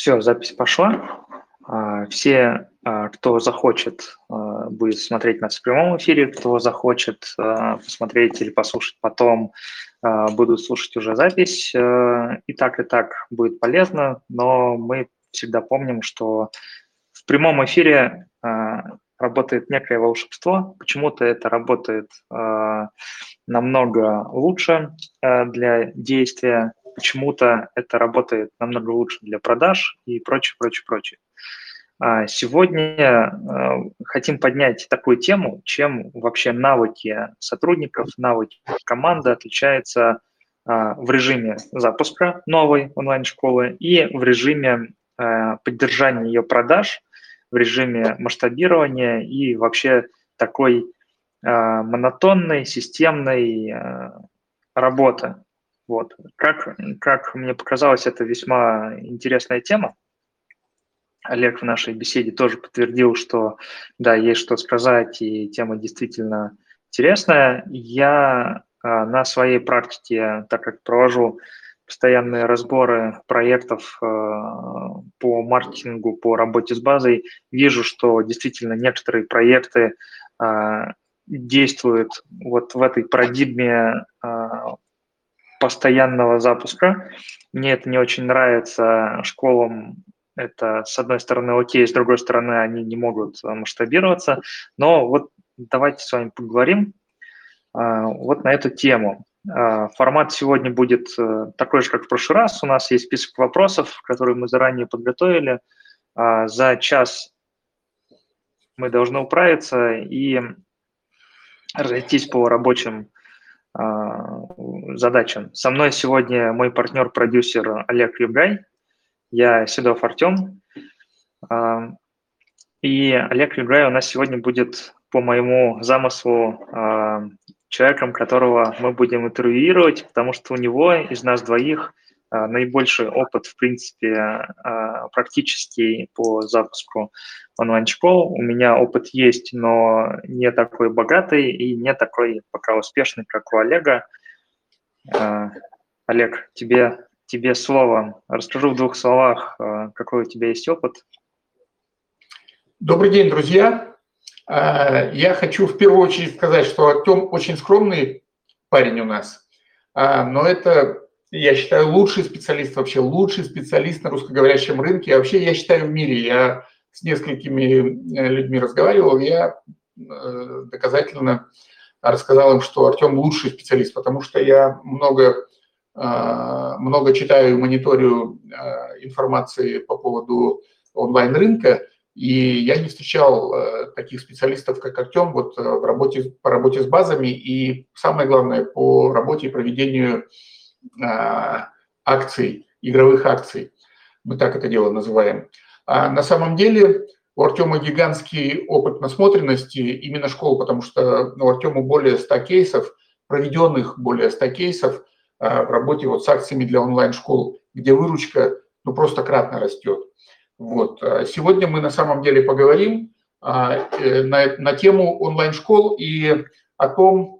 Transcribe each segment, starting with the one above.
Все, запись пошла. А, все, а, кто захочет, а, будет смотреть нас в прямом эфире, кто захочет посмотреть или послушать потом, будут слушать уже запись. И так, и так будет полезно, но мы всегда помним, что в прямом эфире работает некое волшебство. Почему-то это работает намного лучше для действия почему-то это работает намного лучше для продаж и прочее, прочее, прочее. А сегодня э, хотим поднять такую тему, чем вообще навыки сотрудников, навыки команды отличаются а, в режиме запуска новой онлайн-школы и в режиме э, поддержания ее продаж, в режиме масштабирования и вообще такой а, монотонной, системной э, работы. Вот. Как, как мне показалось, это весьма интересная тема. Олег в нашей беседе тоже подтвердил, что да, есть что сказать, и тема действительно интересная. Я а, на своей практике, так как провожу постоянные разборы проектов а, по маркетингу, по работе с базой, вижу, что действительно некоторые проекты а, действуют вот в этой парадигме постоянного запуска. Мне это не очень нравится. Школам это, с одной стороны, окей, с другой стороны, они не могут э, масштабироваться. Но вот давайте с вами поговорим а, вот на эту тему. А, формат сегодня будет э, такой же, как в прошлый раз. У нас есть список вопросов, которые мы заранее подготовили. За час мы должны управиться и разойтись по рабочим задачам. Со мной сегодня мой партнер-продюсер Олег Югай, я Седов Артем. А, и Олег Югай у нас сегодня будет по моему замыслу а, человеком, которого мы будем интервьюировать, потому что у него из нас двоих – наибольший опыт, в принципе, а, практический по запуску онлайн-школ. У меня опыт есть, но не такой богатый и не такой пока успешный, как у Олега. А, Олег, тебе, тебе слово. Расскажи в двух словах, какой у тебя есть опыт. Добрый день, друзья. Я хочу в первую очередь сказать, что Артем очень скромный парень у нас, но это я считаю, лучший специалист вообще, лучший специалист на русскоговорящем рынке. вообще, я считаю, в мире. Я с несколькими э, людьми разговаривал, я э, доказательно рассказал им, что Артем лучший специалист, потому что я много, э, много читаю и мониторю информации по поводу онлайн-рынка, и я не встречал таких специалистов, как Артем, вот в работе, по работе с базами и, самое главное, по работе и проведению а, акций, игровых акций. Мы так это дело называем. А на самом деле у Артема гигантский опыт насмотренности именно школ, потому что ну, у Артема более 100 кейсов, проведенных более 100 кейсов а, в работе вот с акциями для онлайн-школ, где выручка ну, просто кратно растет. Вот. А сегодня мы на самом деле поговорим э, на, на тему онлайн-школ и о том,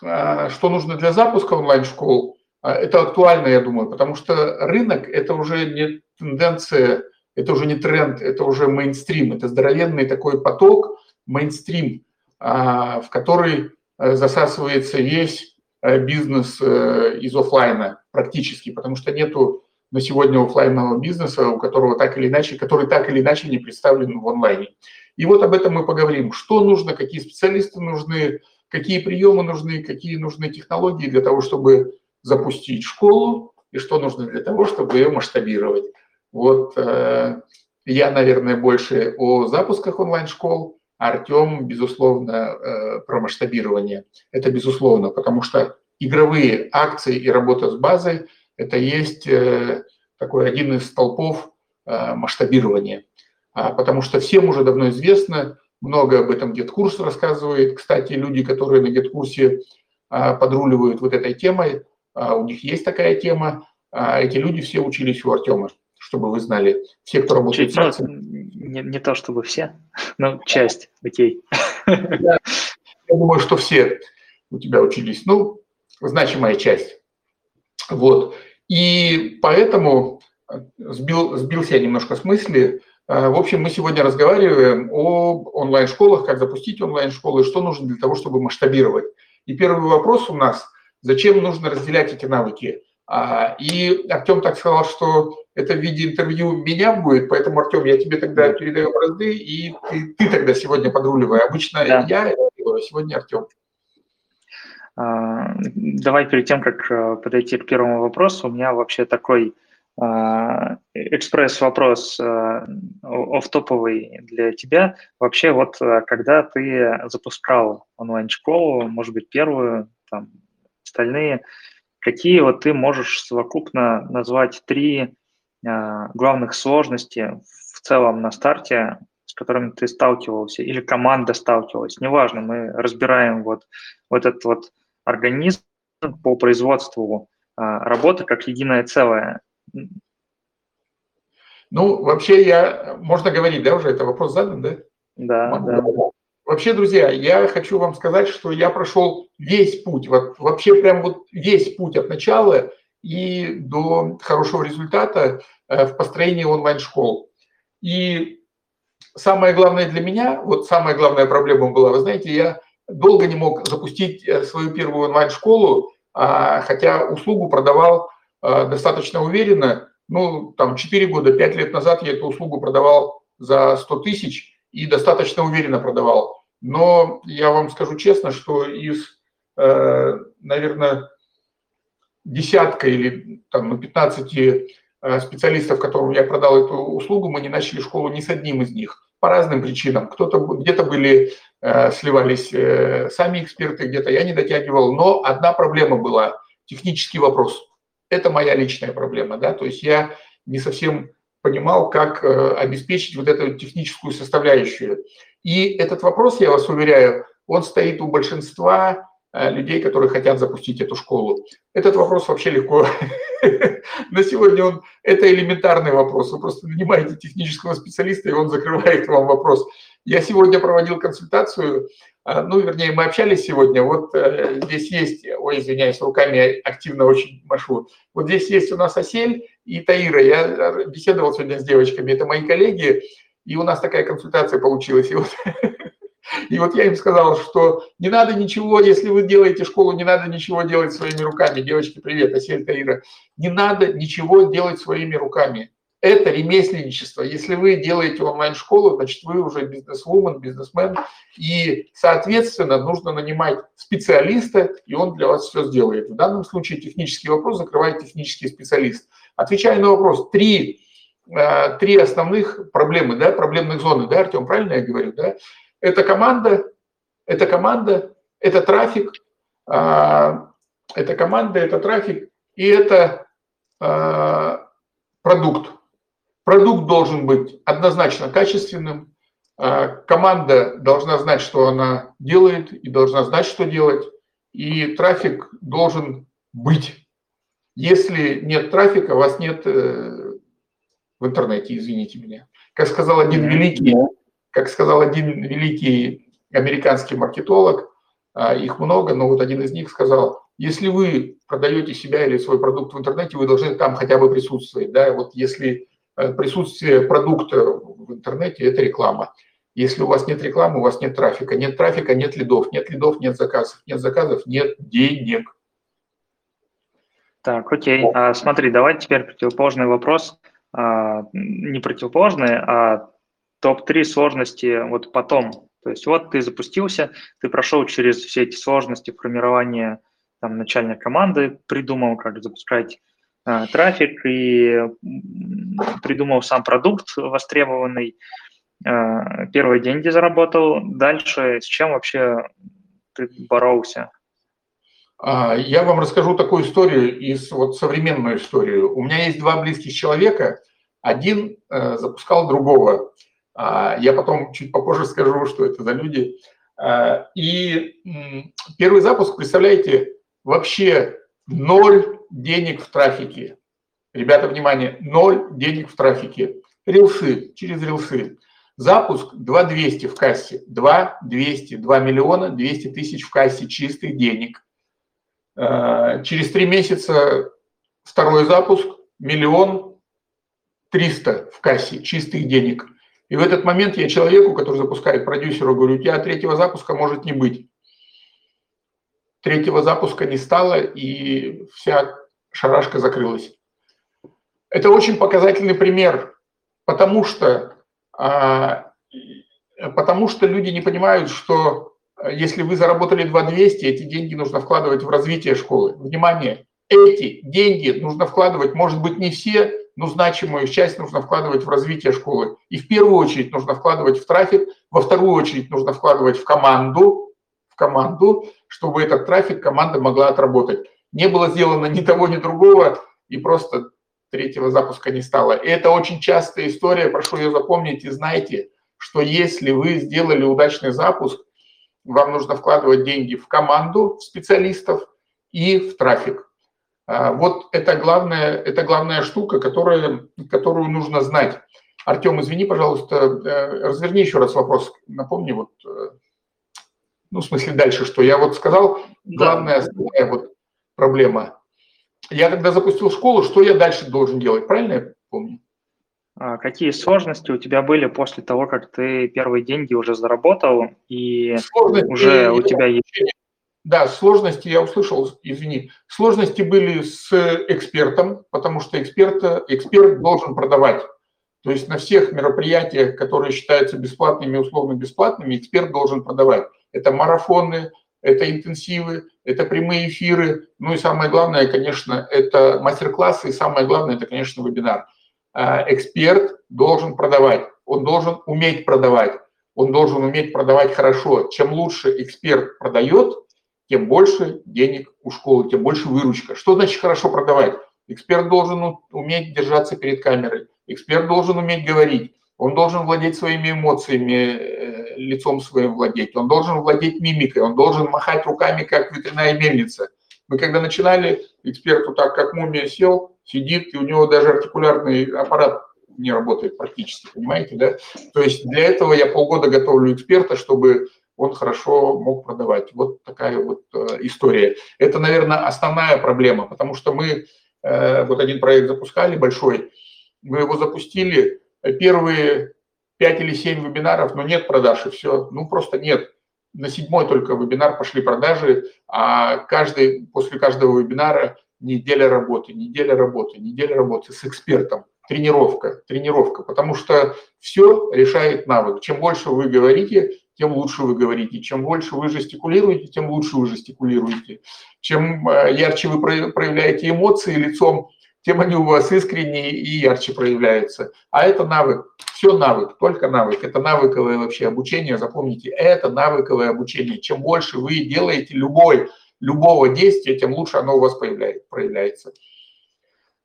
что нужно для запуска онлайн-школ, а, это актуально, я думаю, потому что рынок – это уже не тенденция, это уже не тренд, это уже мейнстрим, это здоровенный такой поток, мейнстрим, а, в который э, засасывается весь э, бизнес э, из офлайна практически, потому что нету на сегодня офлайнового бизнеса, у которого так или иначе, который так или иначе не представлен в онлайне. И вот об этом мы поговорим. Что нужно, какие специалисты нужны, какие приемы нужны, какие нужны технологии для того, чтобы запустить школу, и что нужно для того, чтобы ее масштабировать. Вот э, я, наверное, больше о запусках онлайн-школ, а Артем, безусловно, э, про масштабирование. Это безусловно, потому что игровые акции и работа с базой – это есть э, такой один из столпов э, масштабирования. А, потому что всем уже давно известно, много об этом GetCourse рассказывает. Кстати, люди, которые на GetCourse а, подруливают вот этой темой, а, у них есть такая тема. А, эти люди все учились у Артема, чтобы вы знали. Все, кто работает Чуть, с акциями. Не, не то чтобы все, но часть, окей. Я, я думаю, что все у тебя учились. Ну, значимая часть. Вот. И поэтому сбил, сбился я немножко с мысли. В общем, мы сегодня разговариваем о онлайн-школах, как запустить онлайн-школы, что нужно для того, чтобы масштабировать. И первый вопрос у нас, зачем нужно разделять эти навыки? А, и Артем так сказал, что это в виде интервью меня будет, поэтому, Артем, я тебе тогда передаю бразды, и ты, ты тогда сегодня подруливай. Обычно да. я, а сегодня Артем. А, давай перед тем, как э, подойти к первому вопросу, у меня вообще такой экспресс-вопрос э, оф-топовый для тебя. Вообще, вот э, когда ты запускал онлайн-школу, может быть, первую, там, остальные, Какие вот ты можешь совокупно назвать три э, главных сложности в целом на старте, с которыми ты сталкивался, или команда сталкивалась, неважно, мы разбираем вот, вот этот вот организм по производству работы как единое целое. Ну, вообще я, можно говорить, да, уже это вопрос задан, да? Да, Могу да. Вообще, друзья, я хочу вам сказать, что я прошел весь путь, вот, вообще прям вот весь путь от начала и до хорошего результата э, в построении онлайн-школ. И самое главное для меня, вот самая главная проблема была, вы знаете, я долго не мог запустить э, свою первую онлайн-школу, а, хотя услугу продавал достаточно уверенно. Ну, там, 4 года, 5 лет назад я эту услугу продавал за 100 тысяч, и достаточно уверенно продавал. Но я вам скажу честно, что из, э, наверное, десятка или там, 15 э, специалистов, которым я продал эту услугу, мы не начали школу ни с одним из них по разным причинам. Кто-то где-то были, э, сливались сами эксперты, где-то я не дотягивал, но одна проблема была – технический вопрос. Это моя личная проблема, да, то есть я не совсем понимал, как э, обеспечить вот эту техническую составляющую. И этот вопрос, я вас уверяю, он стоит у большинства э, людей, которые хотят запустить эту школу. Этот вопрос вообще легко. На сегодня он это элементарный вопрос. Вы просто нанимаете технического специалиста, и он закрывает вам вопрос. Я сегодня проводил консультацию, ну, вернее, мы общались сегодня. Вот здесь есть, ой, извиняюсь, руками активно очень машу. Вот здесь есть у нас осель, и Таира. Я беседовал сегодня с девочками, это мои коллеги, и у нас такая консультация получилась. И вот, и вот я им сказал, что не надо ничего, если вы делаете школу, не надо ничего делать своими руками. Девочки, привет, Асель Таира. Не надо ничего делать своими руками. Это ремесленничество. Если вы делаете онлайн-школу, значит, вы уже бизнес-вумен, бизнесмен, и, соответственно, нужно нанимать специалиста, и он для вас все сделает. В данном случае технический вопрос закрывает технический специалист. Отвечая на вопрос, три, э, три основных проблемы, да, проблемных зоны, да, Артем, правильно я говорю, да? Это команда, это команда, это трафик, а, это команда, это трафик, и это а, продукт. Продукт должен быть однозначно качественным, а, команда должна знать, что она делает, и должна знать, что делать, и трафик должен быть. Если нет трафика, у вас нет э, в интернете, извините меня. Как сказал один великий, как сказал один великий американский маркетолог, а, их много, но вот один из них сказал, если вы продаете себя или свой продукт в интернете, вы должны там хотя бы присутствовать. Да? Вот если присутствие продукта в интернете – это реклама. Если у вас нет рекламы, у вас нет трафика. Нет трафика, нет лидов. Нет лидов, нет заказов. Нет заказов, нет денег. Так, окей. А, смотри, давай теперь противоположный вопрос. А, не противоположный, а топ-3 сложности вот потом. То есть вот ты запустился, ты прошел через все эти сложности формирования там, начальной команды, придумал, как запускать трафик и придумал сам продукт востребованный, а, первые деньги заработал. Дальше с чем вообще ты боролся? А, я вам расскажу такую историю из вот современную историю. У меня есть два близких человека. Один э, запускал другого. А, я потом чуть попозже скажу, что это за люди. А, и первый запуск, представляете, вообще ноль денег в трафике. Ребята, внимание, ноль денег в трафике. Рилсы, через рилсы. Запуск 2200 в кассе. 2 200, 2 миллиона 200 тысяч в кассе чистых денег. Э, через три месяца второй запуск, миллион 300 в кассе чистых денег. И в этот момент я человеку, который запускает продюсеру, говорю, у тебя третьего запуска может не быть. Третьего запуска не стало, и вся шарашка закрылась. Это очень показательный пример, потому что, а, потому что люди не понимают, что если вы заработали 2200, эти деньги нужно вкладывать в развитие школы. Внимание, эти деньги нужно вкладывать, может быть, не все, но значимую часть нужно вкладывать в развитие школы. И в первую очередь нужно вкладывать в трафик, во вторую очередь нужно вкладывать в команду, команду, чтобы этот трафик команда могла отработать. Не было сделано ни того, ни другого, и просто третьего запуска не стало. И это очень частая история, прошу ее запомнить и знайте, что если вы сделали удачный запуск, вам нужно вкладывать деньги в команду, в специалистов и в трафик. А, вот это главная, это главная штука, которая, которую нужно знать. Артем, извини, пожалуйста, э, разверни еще раз вопрос. Напомни, вот, э, ну, в смысле, дальше, что я вот сказал, главная да. вот проблема. Я когда запустил школу, что я дальше должен делать? Правильно я помню? А какие сложности у тебя были после того, как ты первые деньги уже заработал и сложности уже у тебя есть? Да, сложности я услышал, извини. Сложности были с экспертом, потому что эксперт, эксперт должен продавать. То есть на всех мероприятиях, которые считаются бесплатными, условно бесплатными, эксперт должен продавать. Это марафоны, это интенсивы, это прямые эфиры, ну и самое главное, конечно, это мастер-классы, и самое главное, это, конечно, вебинар. А, эксперт должен продавать, он должен уметь продавать, он должен уметь продавать хорошо. Чем лучше эксперт продает, тем больше денег у школы, тем больше выручка. Что значит хорошо продавать? Эксперт должен уметь держаться перед камерой, эксперт должен уметь говорить, он должен владеть своими эмоциями, э, лицом своим владеть, он должен владеть мимикой, он должен махать руками, как ветряная мельница. Мы когда начинали, эксперт вот так, как мумия сел, сидит, и у него даже артикулярный аппарат не работает практически, понимаете, да? То есть для этого я полгода готовлю эксперта, чтобы он хорошо мог продавать. Вот такая вот э, история. Это, наверное, основная проблема, потому что мы э, вот один проект запускали большой, мы его запустили, первые 5 или 7 вебинаров, но нет продаж, и все, ну просто нет. На седьмой только вебинар пошли продажи, а каждый, после каждого вебинара неделя работы, неделя работы, неделя работы с экспертом, тренировка, тренировка, потому что все решает навык. Чем больше вы говорите, тем лучше вы говорите. Чем больше вы жестикулируете, тем лучше вы жестикулируете. Чем э, ярче вы проявляете эмоции лицом, тем они у вас искренние и ярче проявляются. А это навык. Все навык, только навык. Это навыковое вообще обучение. Запомните, это навыковое обучение. Чем больше вы делаете любой любого действия, тем лучше оно у вас проявляется.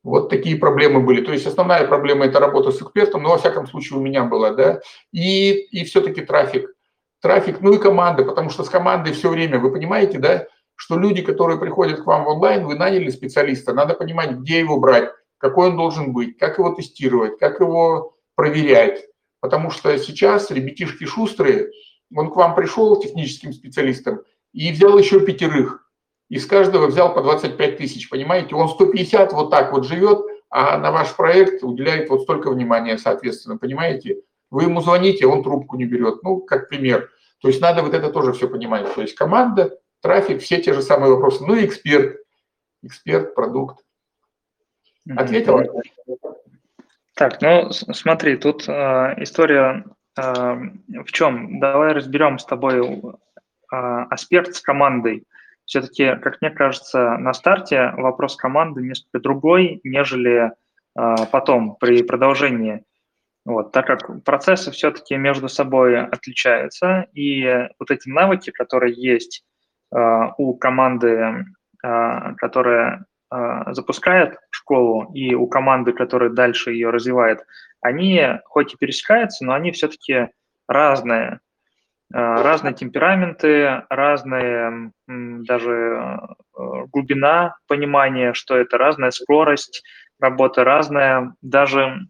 Вот такие проблемы были. То есть основная проблема – это работа с экспертом, но во всяком случае у меня была, да. И, и все-таки трафик. Трафик, ну и команда, потому что с командой все время, вы понимаете, да, что люди, которые приходят к вам в онлайн, вы наняли специалиста, надо понимать, где его брать, какой он должен быть, как его тестировать, как его проверять. Потому что сейчас ребятишки шустрые, он к вам пришел техническим специалистом и взял еще пятерых из каждого взял по 25 тысяч, понимаете? Он 150 вот так вот живет, а на ваш проект уделяет вот столько внимания, соответственно, понимаете? Вы ему звоните, он трубку не берет, ну, как пример. То есть надо вот это тоже все понимать. То есть команда, трафик, все те же самые вопросы. Ну и эксперт, эксперт, продукт. Ответила? Так, ну смотри, тут э, история э, в чем? Давай разберем с тобой э, аспект с командой все-таки, как мне кажется, на старте вопрос команды несколько другой, нежели э, потом при продолжении. Вот, так как процессы все-таки между собой отличаются, и вот эти навыки, которые есть э, у команды, э, которая э, запускает школу, и у команды, которая дальше ее развивает, они хоть и пересекаются, но они все-таки разные. Э, разные темпераменты, разные даже э, глубина понимания, что это разная скорость работы, разная даже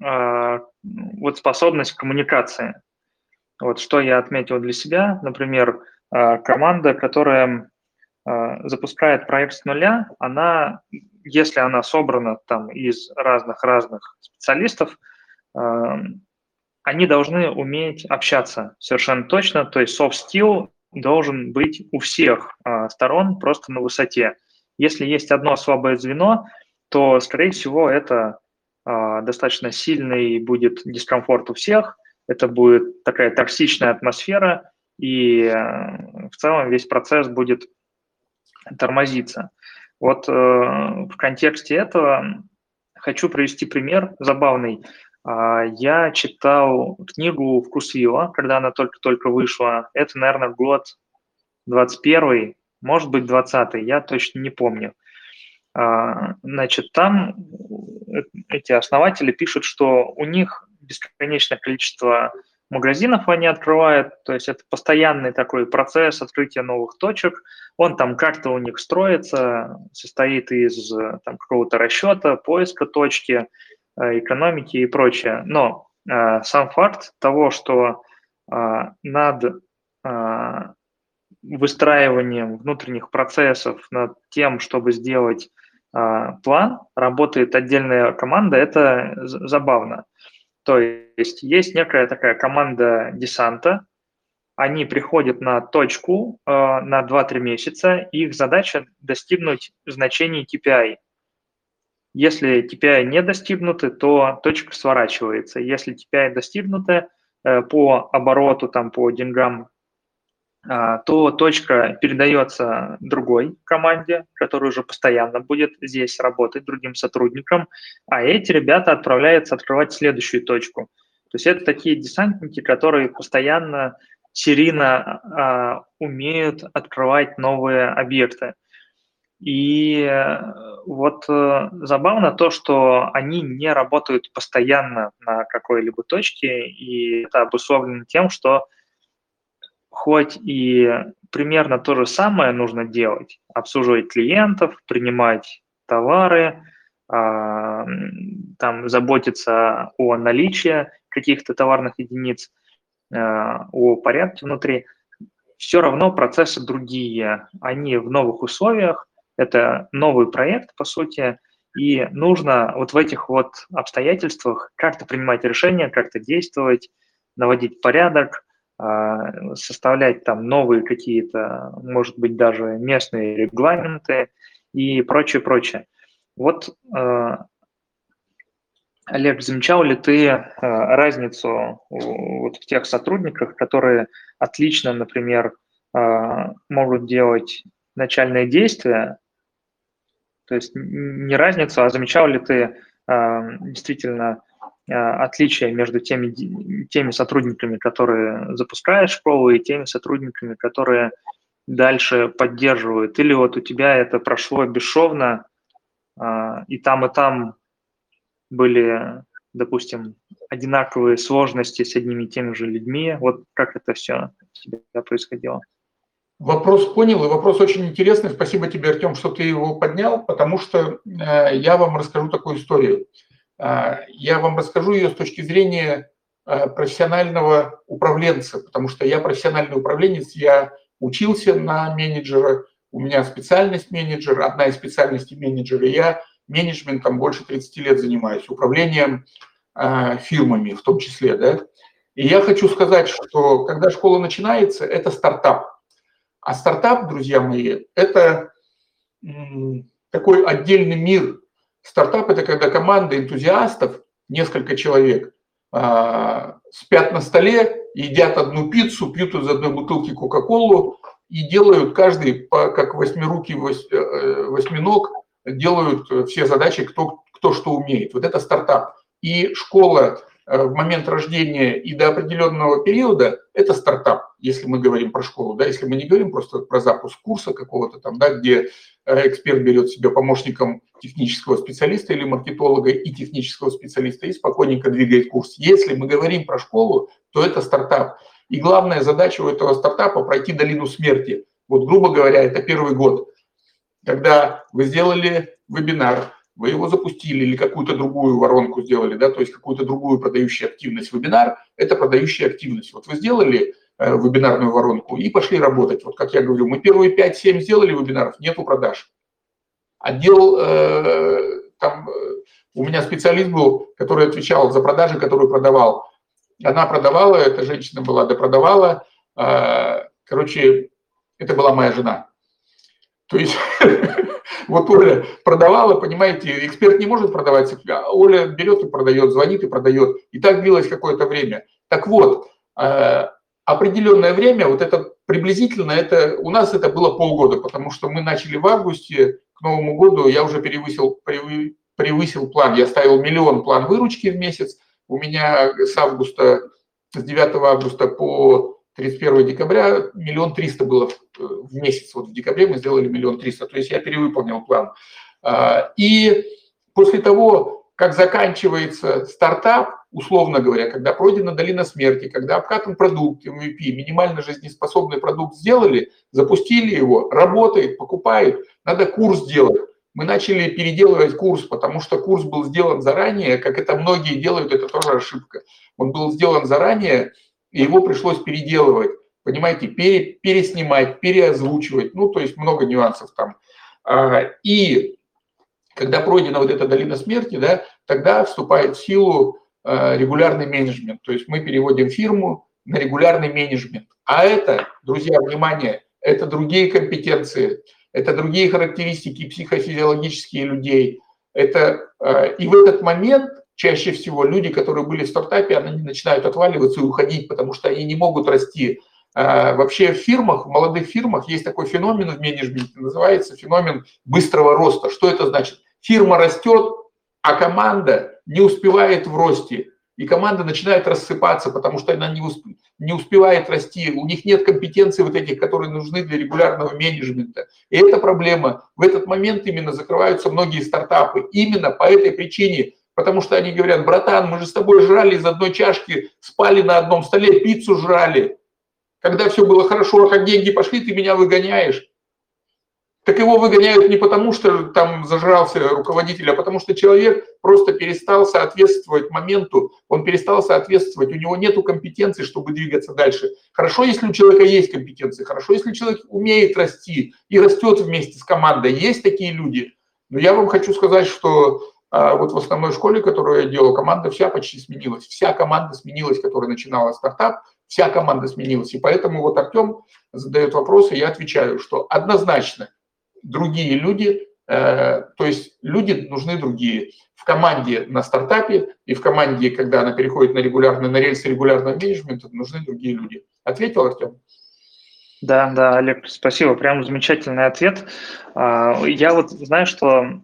э, вот способность к коммуникации. Вот что я отметил для себя, например, команда, которая запускает проект с нуля, она если она собрана там из разных-разных специалистов, они должны уметь общаться совершенно точно, то есть soft skill должен быть у всех сторон просто на высоте. Если есть одно слабое звено, то, скорее всего, это достаточно сильный будет дискомфорт у всех, это будет такая токсичная атмосфера, и э, в целом весь процесс будет тормозиться. Вот э, в контексте этого хочу привести пример забавный. А, я читал книгу «Вкусвилла», когда она только-только вышла. Это, наверное, год 21 может быть, 20 я точно не помню. А, значит, там э, эти основатели пишут, что у них бесконечное количество магазинов они открывают, то есть это постоянный такой процесс открытия новых точек, он там как-то у них строится, состоит из там, какого-то расчета, поиска точки, э, экономики и прочее. Но э, сам факт того, что э, над э, выстраиванием внутренних процессов, над тем, чтобы сделать э, план, работает отдельная команда, это забавно. То есть есть некая такая команда десанта, они приходят на точку э, на 2-3 месяца, и их задача достигнуть значений TPI. Если TPI не достигнуты, то точка сворачивается. Если TPI достигнуты э, по обороту, там, по деньгам то точка передается другой команде, которая уже постоянно будет здесь работать, другим сотрудникам, а эти ребята отправляются открывать следующую точку. То есть это такие десантники, которые постоянно серийно а, умеют открывать новые объекты. И э, вот э, забавно то, что они не работают постоянно на какой-либо точке, и это обусловлено тем, что хоть и примерно то же самое нужно делать, обслуживать клиентов, принимать товары, а, там заботиться о наличии каких-то товарных единиц, а, о порядке внутри, все равно процессы другие, они в новых условиях, это новый проект, по сути, и нужно вот в этих вот обстоятельствах как-то принимать решения, как-то действовать, наводить порядок, составлять там новые какие-то, может быть, даже местные регламенты и прочее, прочее. Вот, а, Олег, замечал ли ты а, разницу вот в тех сотрудниках, которые отлично, например, могут делать начальные действия, то есть не разницу, а замечал ли ты действительно а, отличия между теми, теми сотрудниками, которые запускают школу, и теми сотрудниками, которые дальше поддерживают? Или вот у тебя это прошло бесшовно, а, и там, и там были, допустим, одинаковые сложности с одними и теми же людьми? Вот как это все у тебя происходило? Вопрос понял, и вопрос очень интересный. Спасибо тебе, Артем, что ты его поднял, потому что э, я вам расскажу такую историю. А, я вам расскажу ее с точки зрения а, профессионального управленца, потому что я профессиональный управленец, я учился на менеджера, у меня специальность менеджер, одна из специальностей менеджера, я менеджментом больше 30 лет занимаюсь, управлением а, фирмами в том числе. Да? И я хочу сказать, что когда школа начинается, это стартап. А стартап, друзья мои, это такой отдельный мир Стартап – это когда команда энтузиастов, несколько человек, а, спят на столе, едят одну пиццу, пьют из одной бутылки Кока-Колу и делают каждый, как восьмирукий э, восьминог, делают все задачи, кто, кто что умеет. Вот это стартап. И школа Э, в момент рождения и до определенного периода, это стартап, если мы говорим про школу, да, если мы не говорим просто про запуск курса какого-то там, да, где э, эксперт берет себя помощником технического специалиста или маркетолога и технического специалиста и спокойненько двигает курс. Если мы говорим про школу, то это стартап. И главная задача у этого стартапа пройти долину смерти. Вот, грубо говоря, это первый год. Когда вы сделали вебинар, вы его запустили или какую-то другую воронку сделали, да, то есть какую-то другую продающую активность. Вебинар – это продающая активность. Вот вы сделали э, вебинарную воронку и пошли работать. Вот как я говорю, мы первые 5-7 сделали вебинаров, нету продаж. отдел, э, там, у меня специалист был, который отвечал за продажи, который продавал. Она продавала, эта женщина была, допродавала. Короче, это была моя жена. То есть вот Оля продавала, понимаете, эксперт не может продавать, Оля берет и продает, звонит и продает. И так длилось какое-то время. Так вот, э, определенное время, вот это приблизительно, это у нас это было полгода, потому что мы начали в августе, к Новому году я уже перевысил, превысил план. Я ставил миллион план выручки в месяц. У меня с августа, с 9 августа по 31 декабря миллион триста было в месяц. Вот в декабре мы сделали миллион триста. То есть я перевыполнил план. А, и после того, как заканчивается стартап, условно говоря, когда пройдена долина смерти, когда обкатан продукт, MVP, минимально жизнеспособный продукт сделали, запустили его, работает, покупает, надо курс делать. Мы начали переделывать курс, потому что курс был сделан заранее, как это многие делают, это тоже ошибка. Он был сделан заранее, и его пришлось переделывать, понимаете, пере, переснимать, переозвучивать, ну, то есть много нюансов там. А, и когда пройдена вот эта долина смерти, да, тогда вступает в силу а, регулярный менеджмент, то есть мы переводим фирму на регулярный менеджмент. А это, друзья, внимание, это другие компетенции, это другие характеристики психофизиологические людей. Это, а, и в этот момент чаще всего люди, которые были в стартапе, они начинают отваливаться и уходить, потому что они не могут расти. А, вообще в фирмах, в молодых фирмах есть такой феномен в менеджменте, называется феномен быстрого роста. Что это значит? Фирма растет, а команда не успевает в росте. И команда начинает рассыпаться, потому что она не, усп... не успевает расти. У них нет компетенций вот этих, которые нужны для регулярного менеджмента. И это проблема. В этот момент именно закрываются многие стартапы. Именно по этой причине Потому что они говорят, братан, мы же с тобой жрали из одной чашки, спали на одном столе, пиццу жрали. Когда все было хорошо, а как деньги пошли, ты меня выгоняешь. Так его выгоняют не потому, что там зажрался руководитель, а потому что человек просто перестал соответствовать моменту, он перестал соответствовать, у него нет компетенции, чтобы двигаться дальше. Хорошо, если у человека есть компетенции, хорошо, если человек умеет расти и растет вместе с командой. Есть такие люди. Но я вам хочу сказать, что вот в основной школе, которую я делал, команда вся почти сменилась. Вся команда сменилась, которая начинала стартап, вся команда сменилась. И поэтому вот Артем задает вопросы, я отвечаю, что однозначно другие люди, э, то есть люди нужны другие. В команде на стартапе и в команде, когда она переходит на регулярный, на рельсы регулярного менеджмента, нужны другие люди. Ответил Артем? Да, да, Олег, спасибо, прям замечательный ответ. А, я вот знаю, что а,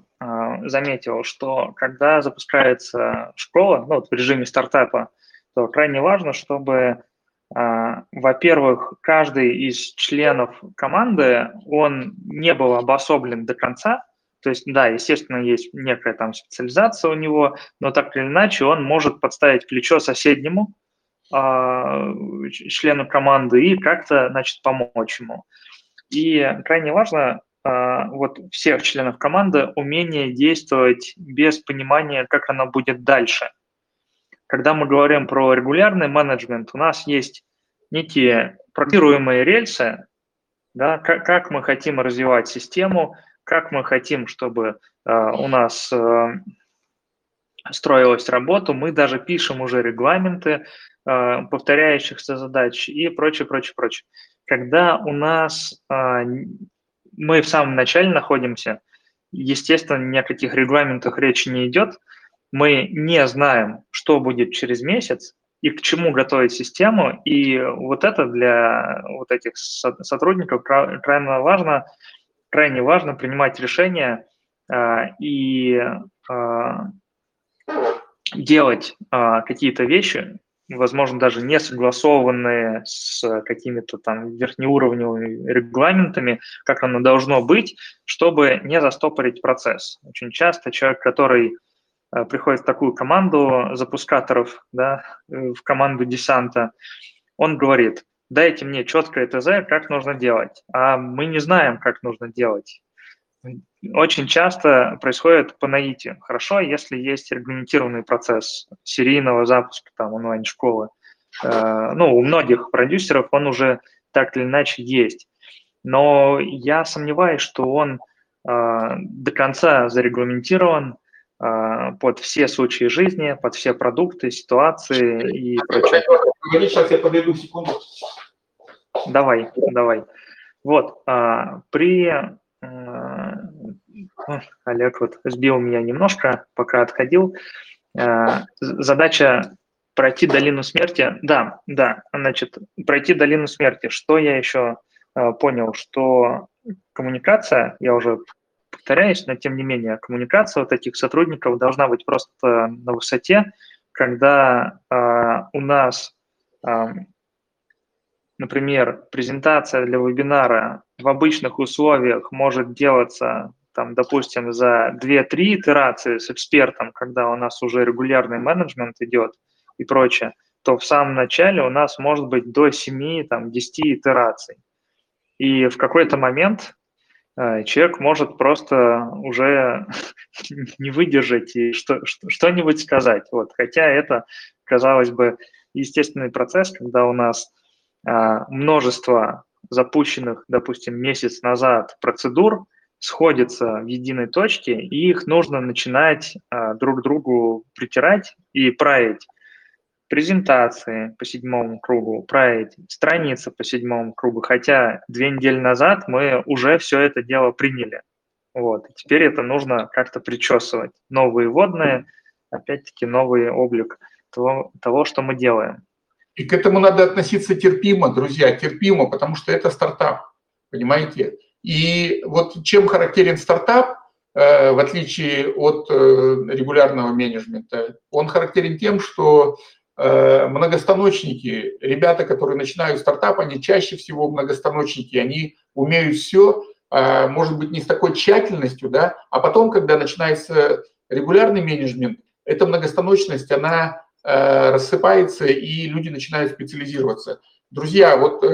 заметил, что когда запускается школа, ну, вот в режиме стартапа, то крайне важно, чтобы, а, во-первых, каждый из членов команды, он не был обособлен до конца, то есть, да, естественно, есть некая там специализация у него, но так или иначе он может подставить плечо соседнему э, члену команды и как-то, значит, помочь ему. И крайне важно вот всех членов команды умение действовать без понимания, как оно будет дальше. Когда мы говорим про регулярный менеджмент, у нас есть некие программируемые рельсы, да, как, как мы хотим развивать систему, как мы хотим, чтобы э, у нас э, строилась работа, мы даже пишем уже регламенты э, повторяющихся задач и прочее, прочее, прочее. Когда у нас э, мы в самом начале находимся, естественно, ни о каких регламентах речи не идет, мы не знаем, что будет через месяц и к чему готовить систему, и вот это для вот этих сотрудников крайне важно, крайне важно принимать решения э, и э, делать э, какие-то вещи, возможно, даже не согласованные с какими-то там верхнеуровневыми регламентами, как оно должно быть, чтобы не застопорить процесс. Очень часто человек, который э, приходит в такую команду запускаторов, да, э, в команду десанта, он говорит, дайте мне четкое ТЗ, как нужно делать. А мы не знаем, как нужно делать очень часто происходит по наитию. Хорошо, если есть регламентированный процесс серийного запуска там, онлайн-школы. Э, ну, у многих продюсеров он уже так или иначе есть. Но я сомневаюсь, что он до конца зарегламентирован под все случаи жизни, под все продукты, ситуации и прочее. Сейчас я подойду секунду. Давай, давай. Вот, при Олег вот сбил меня немножко, пока отходил. Задача пройти долину смерти. Да, да, значит, пройти долину смерти. Что я еще понял, что коммуникация, я уже повторяюсь, но тем не менее, коммуникация вот этих сотрудников должна быть просто на высоте, когда э, у нас, э, например, презентация для вебинара в обычных условиях может делаться, там, допустим, за 2-3 итерации с экспертом, когда у нас уже регулярный менеджмент идет и прочее, то в самом начале у нас может быть до 7-10 итераций. И в какой-то момент э, человек может просто уже не выдержать и что, что-нибудь сказать. Вот. Хотя это, казалось бы, естественный процесс, когда у нас а, множество запущенных, допустим, месяц назад процедур сходятся в единой точке, и их нужно начинать а, друг другу притирать и править презентации по седьмому кругу, править страницы по седьмому кругу, хотя две недели назад мы уже все это дело приняли. Вот. Теперь это нужно как-то причесывать. Новые водные, опять-таки новый облик того, того, что мы делаем. И к этому надо относиться терпимо, друзья, терпимо, потому что это стартап, понимаете? И вот чем характерен стартап, э, в отличие от э, регулярного менеджмента, он характерен тем, что Э, многостаночники, ребята, которые начинают стартап, они чаще всего многостаночники, они умеют все, может быть, не с такой тщательностью, да, а потом, когда начинается регулярный менеджмент, эта многостаночность, она рассыпается, и люди начинают специализироваться. Друзья, вот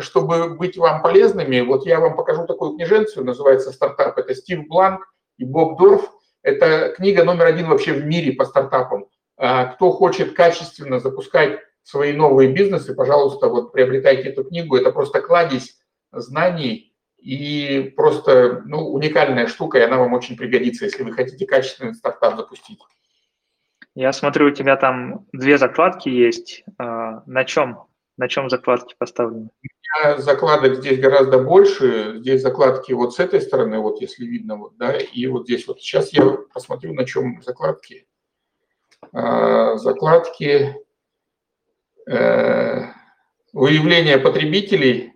чтобы быть вам полезными, вот я вам покажу такую книженцию, называется «Стартап». Это Стив Бланк и Боб Дорф. Это книга номер один вообще в мире по стартапам. А, кто хочет качественно запускать свои новые бизнесы, пожалуйста, вот приобретайте эту книгу. Это просто кладезь знаний и просто ну, уникальная штука, и она вам очень пригодится, если вы хотите качественный стартап запустить. Я смотрю, у тебя там две закладки есть. А, на чем? На чем закладки поставлены? У меня закладок здесь гораздо больше. Здесь закладки вот с этой стороны, вот если видно, вот, да, и вот здесь вот. Сейчас я посмотрю, на чем закладки. А, закладки, э, выявление потребителей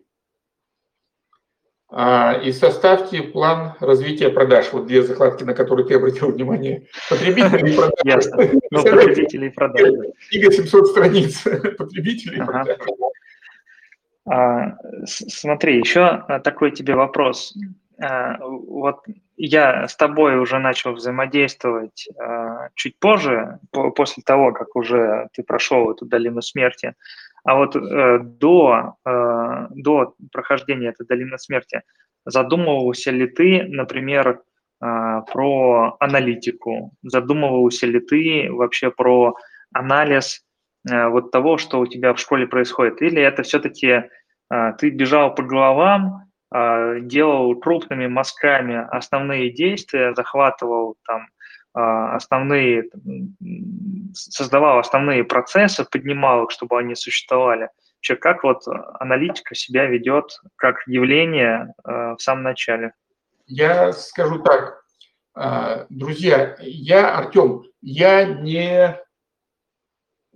и составьте план развития продаж. Вот две закладки, на которые ты обратил внимание. Потребители и продажи. Ясно. Ну, потребители и продажи. Книга 700 страниц. Потребители и продажи. А, смотри, еще такой тебе вопрос. Вот я с тобой уже начал взаимодействовать чуть позже, по, после того, как уже ты прошел эту долину смерти. А вот э, до, э, до прохождения этой долины смерти задумывался ли ты, например, э, про аналитику? Задумывался ли ты вообще про анализ э, вот того, что у тебя в школе происходит? Или это все-таки э, ты бежал по головам, а, делал крупными мазками основные действия, захватывал там основные, создавал основные процессы, поднимал их, чтобы они существовали. Вообще, как вот аналитика себя ведет как явление а, в самом начале? Я скажу так, друзья, я, Артем, я не,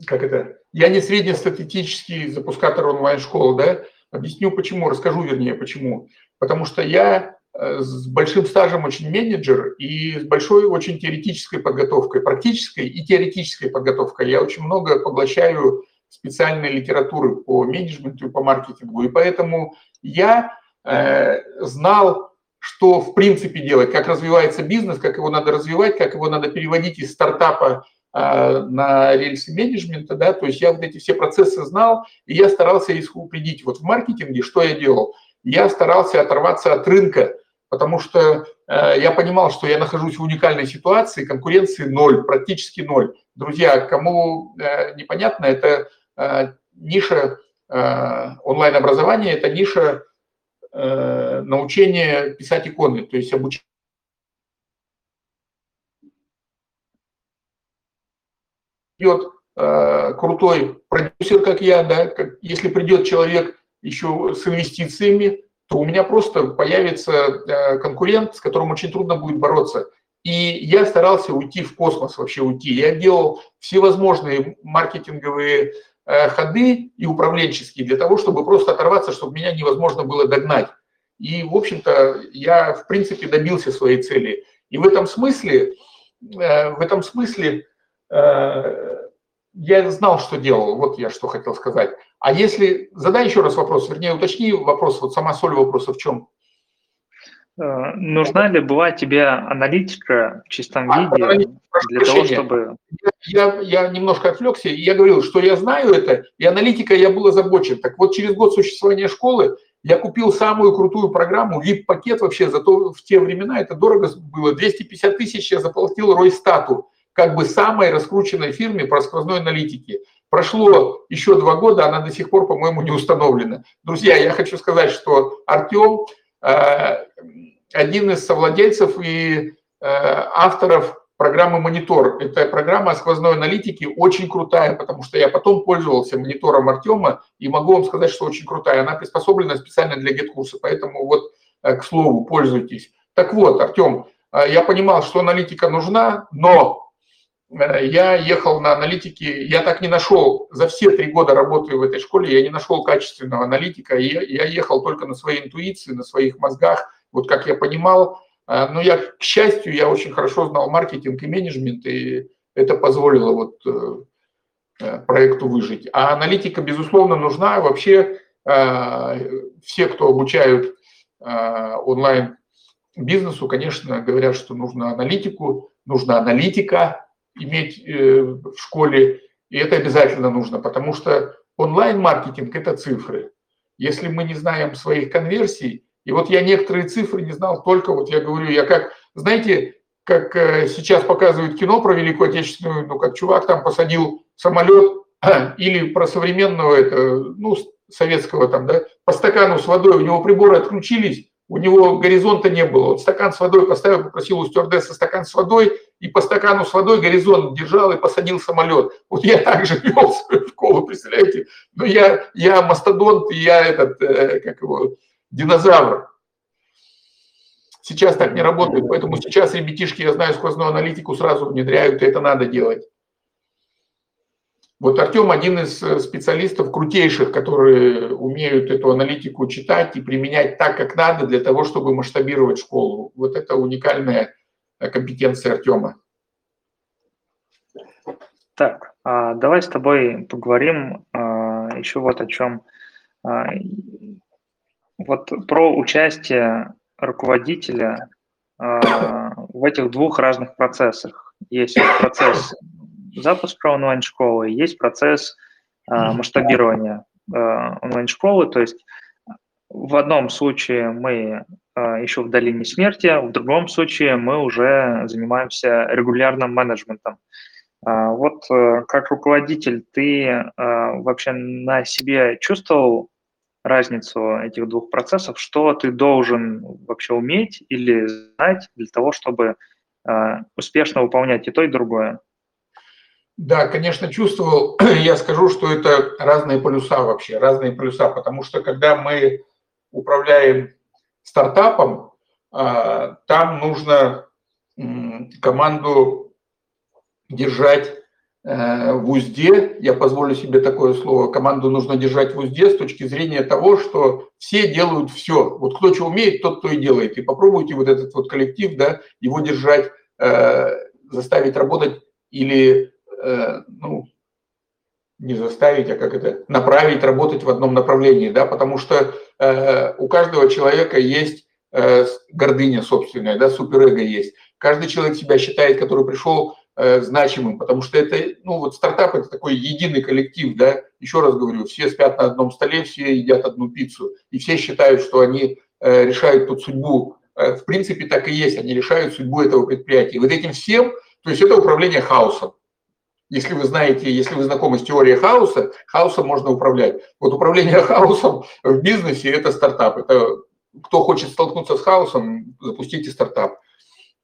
как это, я не среднестатистический запускатор онлайн-школы, да, Объясню почему, расскажу вернее почему. Потому что я с большим стажем очень менеджер и с большой очень теоретической подготовкой, практической и теоретической подготовкой. Я очень много поглощаю специальной литературы по менеджменту и по маркетингу. И поэтому я э, знал, что в принципе делать, как развивается бизнес, как его надо развивать, как его надо переводить из стартапа а, на рельсы менеджмента, да, то есть я вот эти все процессы знал, и я старался их упредить. Вот в маркетинге что я делал? Я старался оторваться от рынка, потому что э, я понимал, что я нахожусь в уникальной ситуации, конкуренции ноль, практически ноль. Друзья, кому э, непонятно, это э, ниша э, онлайн-образования, это ниша э, научения писать иконы, то есть обучение. Идет э, крутой продюсер, как я, да, как, если придет человек еще с инвестициями, то у меня просто появится э, конкурент, с которым очень трудно будет бороться. И я старался уйти в космос, вообще уйти. Я делал всевозможные маркетинговые э, ходы и управленческие для того, чтобы просто оторваться, чтобы меня невозможно было догнать. И, в общем-то, я, в принципе, добился своей цели. И в этом смысле, э, в этом смысле я знал, что делал. Вот я что хотел сказать. А если... Задай еще раз вопрос, вернее, уточни вопрос, вот сама соль вопроса в чем? Э, нужна ли была тебе аналитика в чистом а, виде для того, чтобы... Я, я немножко отвлекся, и я говорил, что я знаю это, и аналитика я был озабочен. Так вот, через год существования школы я купил самую крутую программу, VIP-пакет вообще, зато в те времена это дорого было, 250 тысяч я заплатил Ройстату, как бы самой раскрученной фирме по сквозной аналитике. Прошло еще два года, она до сих пор, по-моему, не установлена. Друзья, я хочу сказать, что Артем э, один из совладельцев и э, авторов программы «Монитор». Это программа сквозной аналитики очень крутая, потому что я потом пользовался монитором Артема и могу вам сказать, что очень крутая. Она приспособлена специально для гет-курса, поэтому вот, э, к слову, пользуйтесь. Так вот, Артем, я понимал, что аналитика нужна, но я ехал на аналитике, я так не нашел, за все три года работы в этой школе, я не нашел качественного аналитика, я, я ехал только на своей интуиции, на своих мозгах, вот как я понимал, э, но я, к счастью, я очень хорошо знал маркетинг и менеджмент, и это позволило вот э, проекту выжить. А аналитика, безусловно, нужна. Вообще все, кто обучают онлайн бизнесу, конечно, говорят, что нужно аналитику, нужна аналитика, иметь э, в школе, и это обязательно нужно, потому что онлайн-маркетинг – это цифры. Если мы не знаем своих конверсий, и вот я некоторые цифры не знал только, вот я говорю, я как, знаете, как э, сейчас показывают кино про Великую Отечественную, ну, как чувак там посадил самолет, или про современного, это, ну, советского там, да, по стакану с водой, у него приборы отключились, у него горизонта не было. Он стакан с водой поставил, попросил у стюардесса стакан с водой, и по стакану с водой горизонт держал и посадил самолет. Вот я так же вел свою школу, представляете? Но я, я мастодонт, я этот, э, как его, динозавр. Сейчас так не работает, поэтому сейчас ребятишки, я знаю, сквозную аналитику сразу внедряют, и это надо делать. Вот Артем один из э, специалистов крутейших, которые умеют эту аналитику читать и применять так, как надо, для того, чтобы масштабировать школу. Вот это уникальная э, компетенция Артема. Так, а, давай с тобой поговорим а, еще вот о чем. А, вот про участие руководителя в этих двух разных процессах. Есть процесс запуска онлайн-школы, есть процесс масштабирования онлайн-школы, то есть в одном случае мы еще в долине смерти, в другом случае мы уже занимаемся регулярным менеджментом. Вот как руководитель ты вообще на себе чувствовал разницу этих двух процессов, что ты должен вообще уметь или знать для того, чтобы успешно выполнять и то, и другое? Да, конечно, чувствовал. Я скажу, что это разные полюса вообще, разные полюса, потому что когда мы управляем стартапом, а, там нужно команду держать э, в узде, я позволю себе такое слово, команду нужно держать в узде с точки зрения того, что все делают все. Вот кто что умеет, тот то и делает. И попробуйте вот этот вот коллектив, да, его держать, э, заставить работать или Э, ну, не заставить, а как это, направить работать в одном направлении, да, потому что у каждого человека есть э, гордыня собственная, да, суперэго есть. Каждый человек себя считает, который пришел э, значимым, потому что это, ну, вот стартап – это такой единый коллектив, да, еще раз говорю, все спят на одном столе, все едят одну пиццу, и все считают, что они э, решают тут судьбу. Э, в принципе, так и есть, они решают судьбу этого предприятия. И вот этим всем, то есть это управление хаосом. Если вы знаете, если вы знакомы с теорией хаоса, хаосом можно управлять. Вот управление хаосом в бизнесе – это стартап. Это кто хочет столкнуться с хаосом, запустите стартап.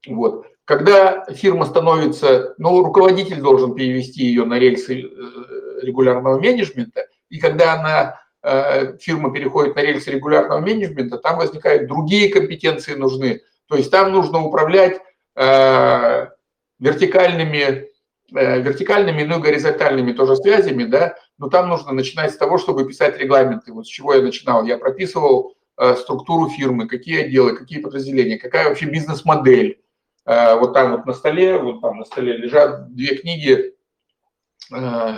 Вот. Когда фирма становится, ну, руководитель должен перевести ее на рельсы э, регулярного менеджмента, и когда она, э, фирма переходит на рельсы регулярного менеджмента, там возникают другие компетенции нужны. То есть там нужно управлять э, вертикальными, вертикальными, ну и горизонтальными тоже связями, да, но там нужно начинать с того, чтобы писать регламенты. Вот с чего я начинал. Я прописывал структуру фирмы, какие отделы, какие подразделения, какая вообще бизнес-модель, Э, вот там вот на столе, вот там на столе лежат две книги э,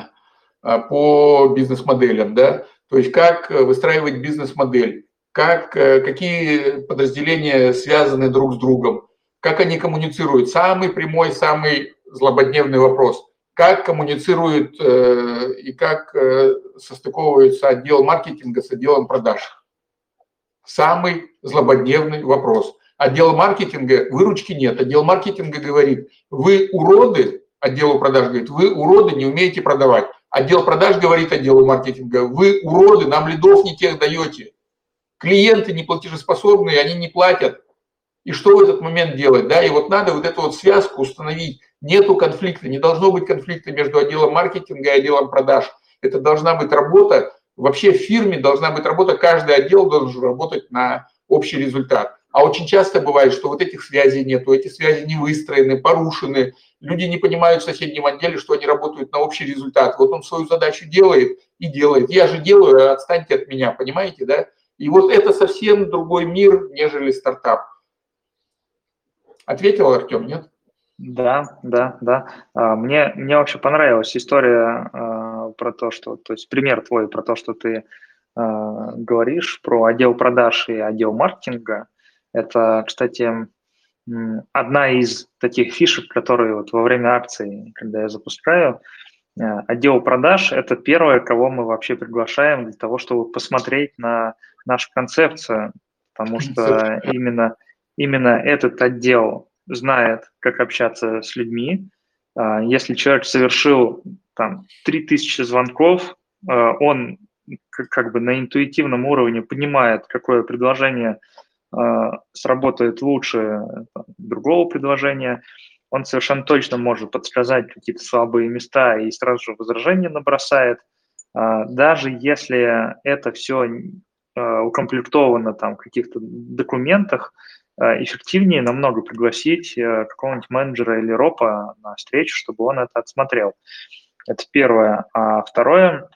э, по бизнес-моделям, да, то есть как выстраивать бизнес-модель, как, какие подразделения связаны друг с другом, как они коммуницируют. Самый прямой, самый злободневный вопрос. Как коммуницируют и как состыковывается отдел маркетинга с отделом продаж. Самый злободневный вопрос отдела маркетинга выручки нет. Отдел маркетинга говорит, вы уроды, отделу продаж говорит, вы уроды, не умеете продавать. Отдел продаж говорит отделу маркетинга, вы уроды, нам лидов не тех даете. Клиенты не платежеспособные, они не платят. И что в этот момент делать? Да? И вот надо вот эту вот связку установить. Нету конфликта, не должно быть конфликта между отделом маркетинга и отделом продаж. Это должна быть работа, вообще в фирме должна быть работа, каждый отдел должен работать на общий результат. А очень часто бывает, что вот этих связей нету, эти связи не выстроены, порушены. Люди не понимают в соседнем отделе, что они работают на общий результат. Вот он свою задачу делает и делает. Я же делаю, а отстаньте от меня, понимаете, да? И вот это совсем другой мир, нежели стартап. Ответил Артем, нет? Да, да, да. А, мне, мне вообще понравилась история э, про то, что, то есть пример твой про то, что ты э, говоришь про отдел продаж и отдел маркетинга. Это, кстати, одна из таких фишек, которые вот во время акции, когда я запускаю, отдел продаж – это первое, кого мы вообще приглашаем для того, чтобы посмотреть на нашу концепцию, потому что именно, именно этот отдел знает, как общаться с людьми. А, если человек совершил там 3000 звонков, э, он как бы на интуитивном уровне понимает, какое предложение – а, сработает лучше другого предложения, он совершенно точно может подсказать какие-то слабые места и сразу же возражения набросает. А, даже если это все а, укомплектовано там в каких-то документах, эффективнее намного пригласить какого-нибудь менеджера или ропа на встречу, чтобы он это отсмотрел. Это первое. А второе,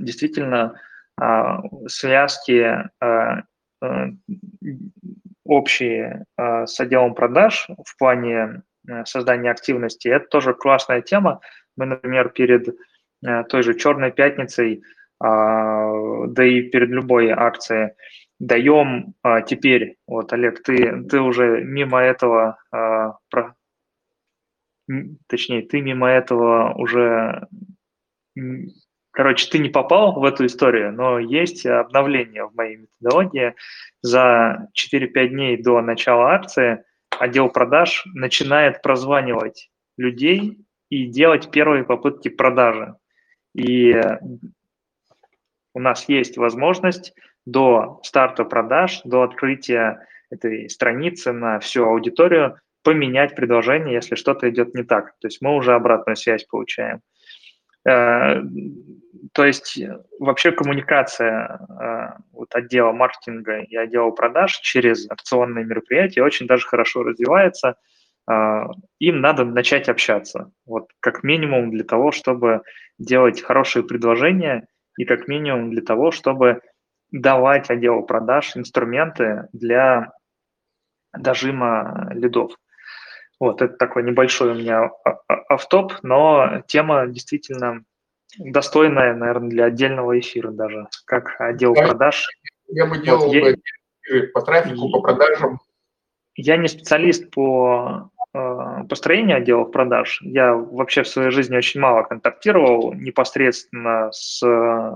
действительно, связки Э, общие э, с отделом продаж в плане э, создания активности. Это тоже классная тема. Мы, например, перед той же «Черной пятницей», а, да и перед любой акцией даем а, теперь, вот, Олег, ты, ты уже мимо этого, а, точнее, ты мимо этого уже Короче, ты не попал в эту историю, но есть обновление в моей методологии. За 4-5 дней до начала акции отдел продаж начинает прозванивать людей и делать первые попытки продажи. И у нас есть возможность до старта продаж, до открытия этой страницы на всю аудиторию поменять предложение, если что-то идет не так. То есть мы уже обратную связь получаем. Э, то есть э, вообще коммуникация э, вот отдела маркетинга и отдела продаж через акционные мероприятия очень даже хорошо развивается. Им надо начать общаться, вот как минимум для того, чтобы делать хорошие предложения и как минимум для того, чтобы давать отделу продаж инструменты для дожима лидов. Вот, это такой небольшой у меня автоп, но тема действительно достойная, наверное, для отдельного эфира даже, как отдел я, продаж. Я бы делал вот, я, по трафику, по продажам. Я не специалист по э, построению отделов продаж. Я вообще в своей жизни очень мало контактировал непосредственно с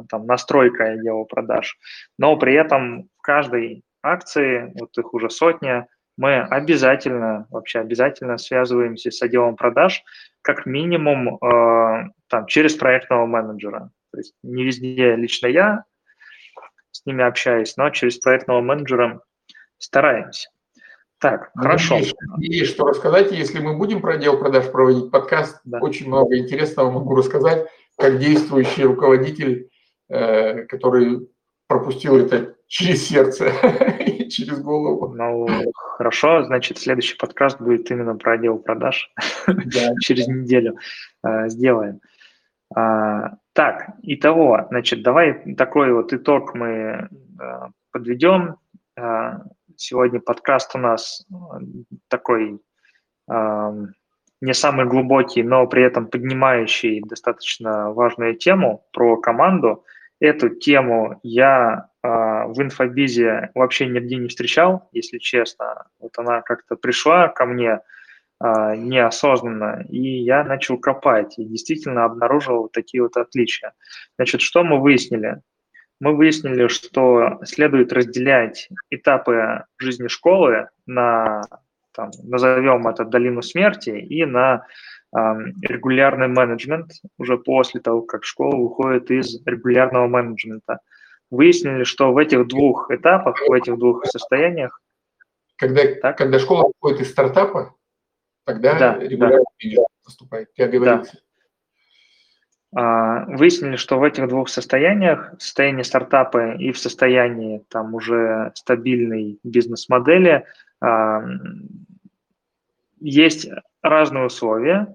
там, настройкой отдела продаж, но при этом в каждой акции, вот их уже сотня, мы обязательно, вообще обязательно связываемся с отделом продаж, как минимум э, там, через проектного менеджера. То есть не везде лично я с ними общаюсь, но через проектного менеджера стараемся. Так, хорошо. Есть, есть что рассказать. Если мы будем про отдел продаж проводить подкаст, да. очень много интересного могу рассказать, как действующий руководитель, э, который пропустил это через сердце и через голову. Ну, хорошо, значит, следующий подкаст будет именно про отдел продаж да. через неделю. Э, сделаем. А, так, итого, значит, давай такой вот итог мы э, подведем. А, сегодня подкаст у нас такой не самый глубокий, но при этом поднимающий достаточно важную тему про команду. Эту тему я э, в инфобизе вообще нигде не встречал, если честно. Вот она как-то пришла ко мне э, неосознанно, и я начал копать, и действительно обнаружил такие вот отличия. Значит, что мы выяснили? Мы выяснили, что следует разделять этапы жизни школы на, там, назовем это долину смерти, и на регулярный менеджмент уже после того, как школа выходит из регулярного менеджмента. Выяснили, что в этих двух этапах, в этих двух состояниях... Когда, так? когда школа выходит из стартапа, тогда да, регулярный да. менеджмент наступает. Ты оговорился. Да. Выяснили, что в этих двух состояниях, в состоянии стартапа и в состоянии там уже стабильной бизнес-модели, есть разные условия,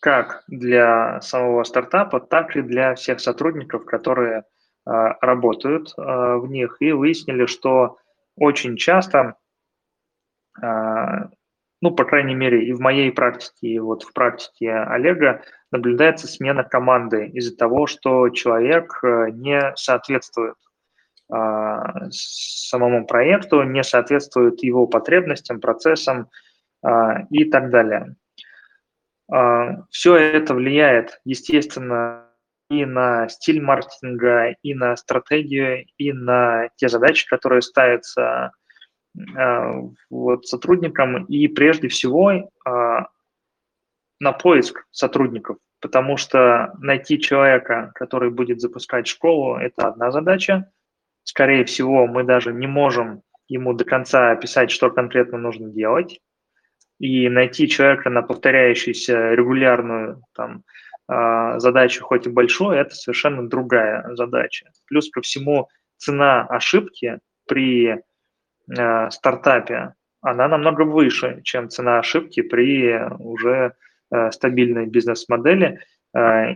как для самого стартапа, так и для всех сотрудников, которые э, работают в них, и выяснили, что очень часто, ну, по крайней мере, и в моей практике, и вот в практике Олега, наблюдается смена команды из-за того, что человек не соответствует самому проекту, не соответствует его потребностям, процессам, а, и так далее. А, Все это влияет, естественно, и на стиль маркетинга, и на стратегию, и на те задачи, которые ставятся а, вот, сотрудникам, и прежде всего на поиск сотрудников, потому что найти человека, который будет запускать школу, это одна задача. Скорее всего, мы даже не можем ему до конца описать, что конкретно нужно делать и найти человека на повторяющуюся регулярную там, а, задачу, хоть и большую, это совершенно другая задача. Плюс ко всему цена ошибки при а, стартапе, она намного выше, чем цена ошибки при уже а, стабильной бизнес-модели,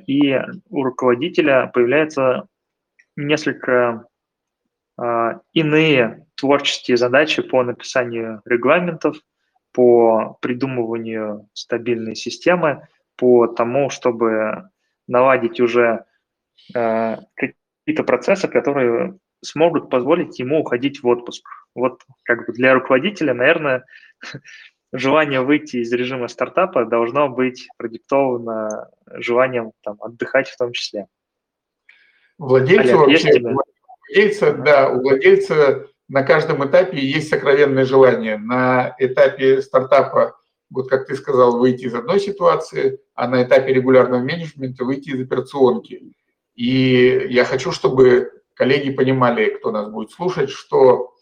и у руководителя появляются несколько иные творческие задачи по написанию регламентов, по придумыванию стабильной системы, по тому, чтобы наладить уже э, какие-то процессы, которые смогут позволить ему уходить в отпуск. Вот как бы для руководителя, наверное, желание выйти из режима стартапа должно быть продиктовано желанием там, отдыхать в том числе. Владельцу Олег, вообще, владельца, да, у владельца на каждом этапе есть сокровенное желание. На этапе стартапа, вот как ты сказал, выйти из одной ситуации, а на этапе регулярного менеджмента выйти из операционки. И я хочу, чтобы коллеги понимали, кто нас будет слушать, что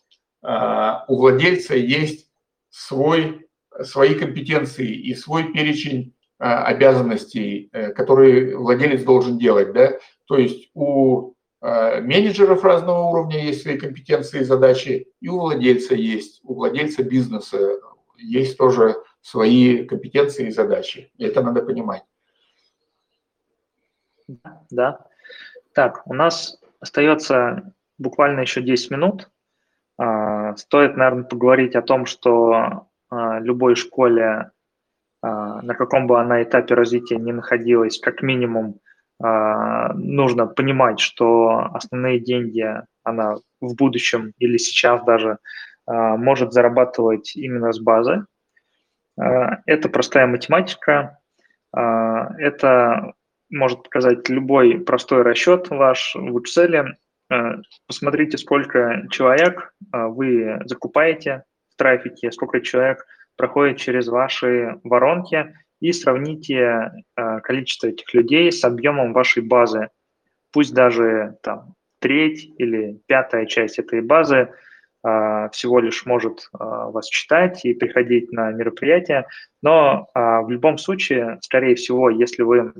у владельца есть свой, свои компетенции и свой перечень э, обязанностей, э, которые владелец должен делать. Да? То есть у Э, менеджеров разного уровня есть свои компетенции и задачи, и у владельца есть, у владельца бизнеса есть тоже свои компетенции и задачи. Это надо понимать. Да. Так, у нас остается буквально еще 10 минут. А, стоит, наверное, поговорить о том, что а, любой школе, а, на каком бы она этапе развития не находилась, как минимум нужно понимать, что основные деньги она в будущем или сейчас даже может зарабатывать именно с базы. Это простая математика, это может показать любой простой расчет ваш в Excel. Посмотрите, сколько человек вы закупаете в трафике, сколько человек проходит через ваши воронки – и сравните э, количество этих людей с объемом вашей базы. Пусть даже там треть или пятая часть этой базы всего лишь может вас читать и приходить на мероприятия, но в любом случае, скорее всего, если вы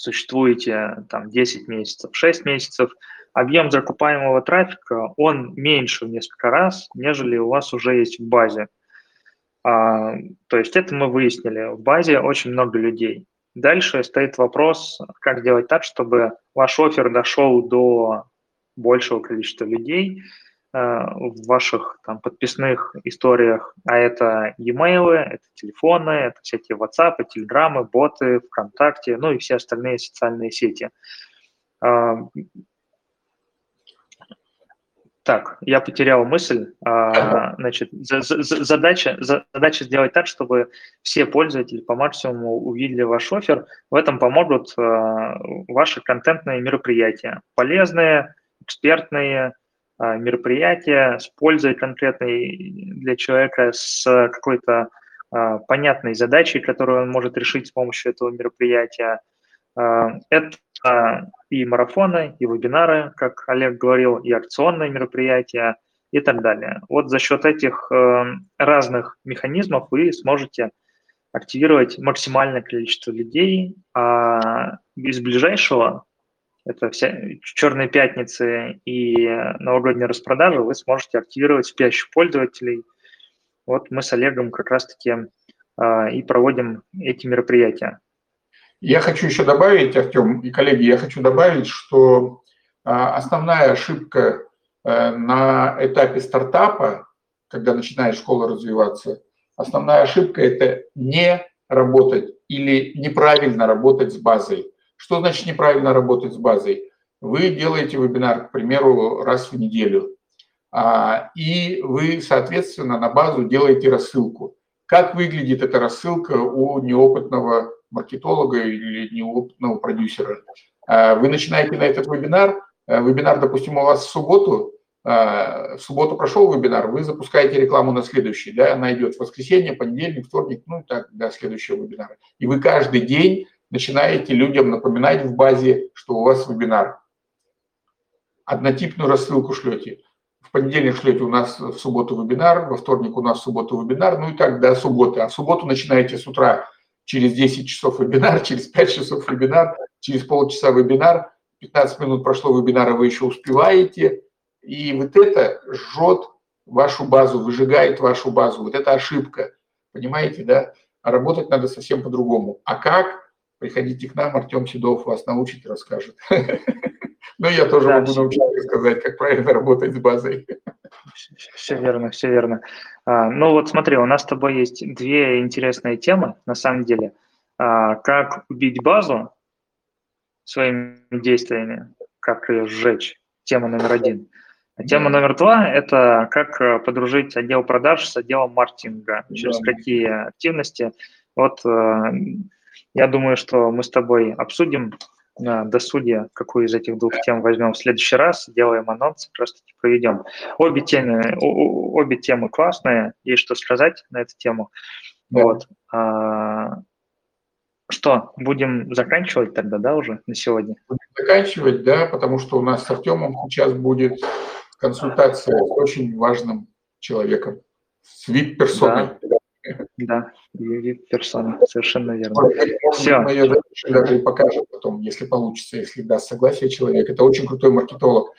существуете там 10 месяцев, 6 месяцев, объем закупаемого трафика, он меньше в несколько раз, нежели у вас уже есть в базе. А, то есть это мы выяснили. В базе очень много людей. Дальше стоит вопрос, как сделать так, чтобы ваш офер дошел до большего количества людей в ваших там, подписных историях, а это e-mail, это телефоны, это всякие WhatsApp, Telegram, боты, ВКонтакте, ну и все остальные социальные сети. А, так, я потерял мысль. А, значит, задача, задача сделать так, чтобы все пользователи по максимуму увидели ваш офер. В этом помогут а, ваши контентные мероприятия. Полезные, экспертные а, мероприятия с пользой конкретной для человека, с какой-то понятной задачей, которую он может решить с помощью этого мероприятия. Это а, и марафоны, и вебинары, как Олег говорил, и акционные мероприятия и так далее. Вот за счет этих э, разных механизмов вы сможете активировать максимальное количество людей, а из ближайшего, это вся черные пятницы и новогодние распродажи, вы сможете активировать спящих пользователей. Вот мы с Олегом как раз-таки э, и проводим эти мероприятия. Я хочу еще добавить, Артем и коллеги, я хочу добавить, что а, основная ошибка э, на этапе стартапа, когда начинает школа развиваться, основная ошибка – это не работать или неправильно работать с базой. Что значит неправильно работать с базой? Вы делаете вебинар, к примеру, раз в неделю, а, и вы, соответственно, на базу делаете рассылку. Как выглядит эта рассылка у неопытного маркетолога или неопытного продюсера. А вы начинаете на этот вебинар, э, вебинар, допустим, у вас в субботу, а, в субботу прошел вебинар, вы запускаете рекламу на следующий, да, она идет в воскресенье, понедельник, вторник, ну и так до следующего вебинара. И вы каждый день начинаете людям напоминать в базе, что у вас вебинар. Однотипную рассылку шлете. В понедельник шлете у нас в субботу вебинар, во вторник у нас в субботу вебинар, ну и так до субботы. А в субботу начинаете с утра через 10 часов вебинар, через 5 часов вебинар, через полчаса вебинар, 15 минут прошло вебинара, вы еще успеваете, и вот это жжет вашу базу, выжигает вашу базу. Вот это ошибка, понимаете, да? А работать надо совсем по-другому. А как? Приходите к нам, Артем Седов вас научит и расскажет. Но я тоже могу научить сказать, как правильно работать с базой. Все верно, все верно. А, ну вот смотри, у нас с тобой есть две интересные темы, на самом деле. А, как убить базу своими действиями, как ее сжечь, тема номер один. Тема номер два – это как э, подружить отдел продаж с отделом маркетинга, через да. какие активности. Вот э, я думаю, что мы с тобой обсудим на досуге, какую из этих двух тем возьмем в следующий раз, делаем анонс, просто проведем. Обе темы, обе темы классные, есть что сказать на эту тему. Да. Вот. А, что, будем заканчивать тогда, да, уже на сегодня? Будем заканчивать, да, потому что у нас с Артемом сейчас будет консультация с очень важным человеком, с вип-персоной. Да. Да, вид персона, совершенно верно. Все. Мы ее даже и покажем потом, если получится, если даст согласие человек. Это очень крутой маркетолог.